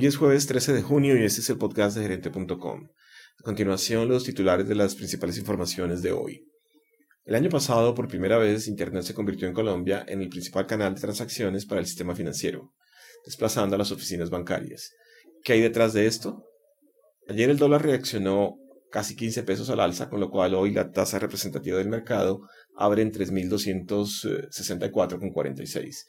Hoy es jueves 13 de junio y este es el podcast de gerente.com. A continuación, los titulares de las principales informaciones de hoy. El año pasado, por primera vez, Internet se convirtió en Colombia en el principal canal de transacciones para el sistema financiero, desplazando a las oficinas bancarias. ¿Qué hay detrás de esto? Ayer el dólar reaccionó casi 15 pesos al alza, con lo cual hoy la tasa representativa del mercado abre en 3.264,46.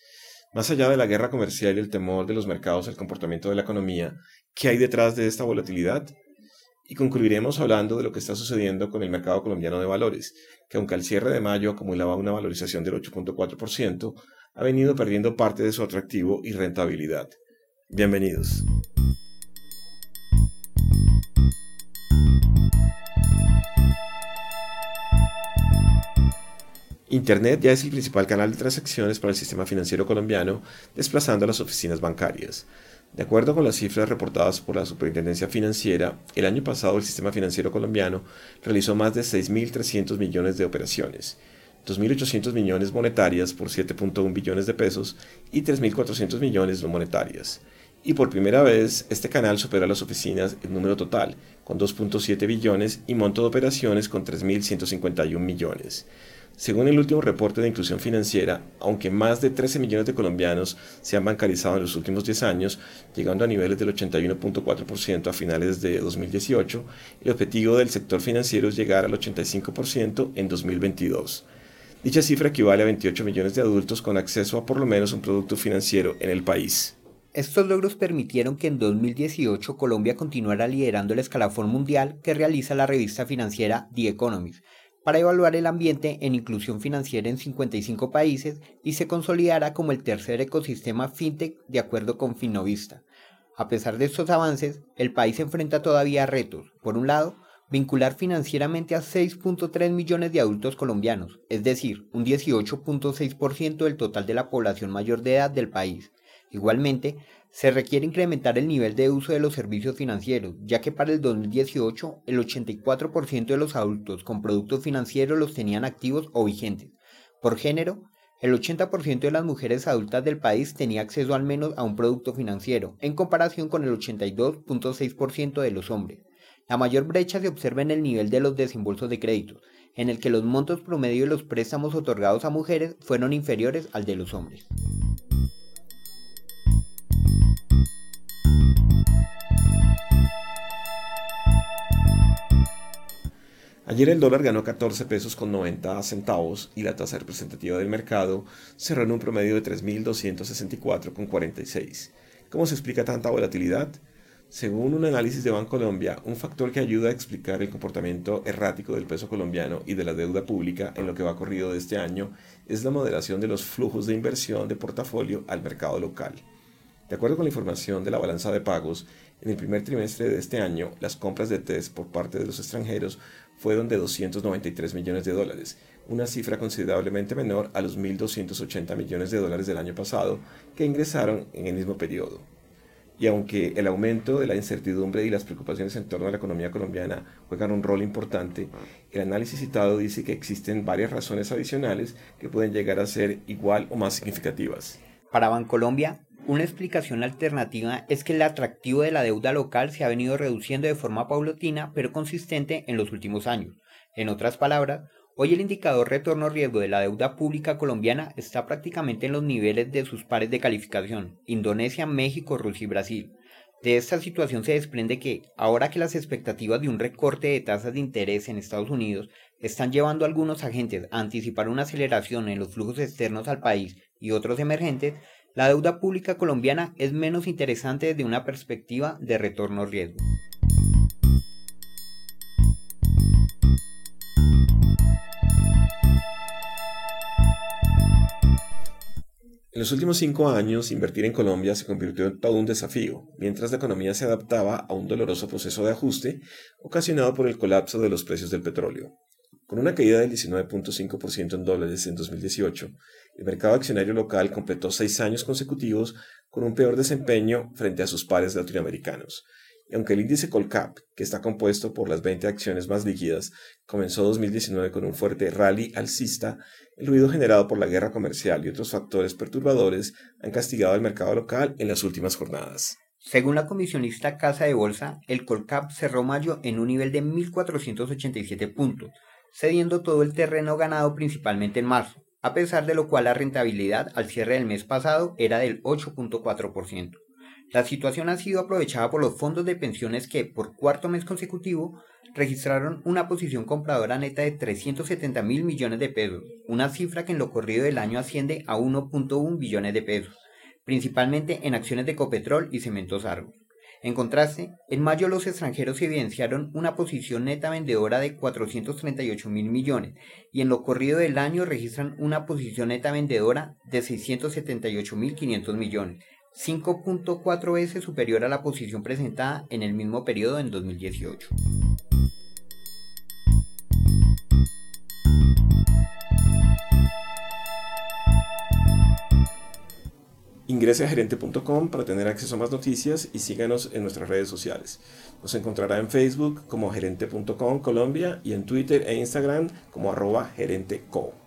Más allá de la guerra comercial y el temor de los mercados al comportamiento de la economía, ¿qué hay detrás de esta volatilidad? Y concluiremos hablando de lo que está sucediendo con el mercado colombiano de valores, que aunque al cierre de mayo acumulaba una valorización del 8.4%, ha venido perdiendo parte de su atractivo y rentabilidad. Bienvenidos. Internet ya es el principal canal de transacciones para el sistema financiero colombiano, desplazando a las oficinas bancarias. De acuerdo con las cifras reportadas por la Superintendencia Financiera, el año pasado el sistema financiero colombiano realizó más de 6.300 millones de operaciones, 2.800 millones monetarias por 7.1 billones de pesos y 3.400 millones no monetarias. Y por primera vez, este canal supera a las oficinas en número total, con 2.7 billones y monto de operaciones con 3.151 millones. Según el último reporte de inclusión financiera, aunque más de 13 millones de colombianos se han bancarizado en los últimos 10 años, llegando a niveles del 81.4% a finales de 2018, el objetivo del sector financiero es llegar al 85% en 2022. Dicha cifra equivale a 28 millones de adultos con acceso a por lo menos un producto financiero en el país. Estos logros permitieron que en 2018 Colombia continuara liderando el escalafón mundial que realiza la revista financiera The Economist, para evaluar el ambiente en inclusión financiera en 55 países y se consolidara como el tercer ecosistema fintech de acuerdo con Finovista. A pesar de estos avances, el país enfrenta todavía retos. Por un lado, vincular financieramente a 6.3 millones de adultos colombianos, es decir, un 18.6% del total de la población mayor de edad del país. Igualmente, se requiere incrementar el nivel de uso de los servicios financieros, ya que para el 2018 el 84% de los adultos con productos financieros los tenían activos o vigentes. Por género, el 80% de las mujeres adultas del país tenía acceso al menos a un producto financiero, en comparación con el 82.6% de los hombres. La mayor brecha se observa en el nivel de los desembolsos de créditos, en el que los montos promedio de los préstamos otorgados a mujeres fueron inferiores al de los hombres. Ayer el dólar ganó 14 pesos con 90 centavos y la tasa representativa del mercado cerró en un promedio de 3.264,46. ¿Cómo se explica tanta volatilidad? Según un análisis de Bancolombia, un factor que ayuda a explicar el comportamiento errático del peso colombiano y de la deuda pública en lo que va corrido de este año es la moderación de los flujos de inversión de portafolio al mercado local. De acuerdo con la información de la balanza de pagos, en el primer trimestre de este año, las compras de test por parte de los extranjeros fueron de 293 millones de dólares, una cifra considerablemente menor a los 1.280 millones de dólares del año pasado que ingresaron en el mismo periodo. Y aunque el aumento de la incertidumbre y las preocupaciones en torno a la economía colombiana juegan un rol importante, el análisis citado dice que existen varias razones adicionales que pueden llegar a ser igual o más significativas. Para Bancolombia, una explicación alternativa es que el atractivo de la deuda local se ha venido reduciendo de forma paulatina pero consistente en los últimos años. En otras palabras, hoy el indicador retorno riesgo de la deuda pública colombiana está prácticamente en los niveles de sus pares de calificación, Indonesia, México, Rusia y Brasil. De esta situación se desprende que, ahora que las expectativas de un recorte de tasas de interés en Estados Unidos están llevando a algunos agentes a anticipar una aceleración en los flujos externos al país y otros emergentes, la deuda pública colombiana es menos interesante desde una perspectiva de retorno riesgo. En los últimos cinco años, invertir en Colombia se convirtió en todo un desafío, mientras la economía se adaptaba a un doloroso proceso de ajuste ocasionado por el colapso de los precios del petróleo. Con una caída del 19.5% en dólares en 2018, el mercado accionario local completó seis años consecutivos con un peor desempeño frente a sus pares latinoamericanos. Y aunque el índice Colcap, que está compuesto por las 20 acciones más líquidas, comenzó 2019 con un fuerte rally alcista, el ruido generado por la guerra comercial y otros factores perturbadores han castigado al mercado local en las últimas jornadas. Según la comisionista Casa de Bolsa, el Colcap cerró mayo en un nivel de 1.487 puntos, cediendo todo el terreno ganado principalmente en marzo, a pesar de lo cual la rentabilidad al cierre del mes pasado era del 8.4%. La situación ha sido aprovechada por los fondos de pensiones que, por cuarto mes consecutivo, registraron una posición compradora neta de 370 mil millones de pesos, una cifra que en lo corrido del año asciende a 1.1 billones de pesos, principalmente en acciones de Copetrol y Cementos Argos. En contraste, en mayo los extranjeros evidenciaron una posición neta vendedora de 438 mil millones y en lo corrido del año registran una posición neta vendedora de 678 mil 500 millones, 5.4 veces superior a la posición presentada en el mismo periodo en 2018. Ingrese a gerente.com para tener acceso a más noticias y síganos en nuestras redes sociales. Nos encontrará en Facebook como gerente.com Colombia y en Twitter e Instagram como arroba gerenteco.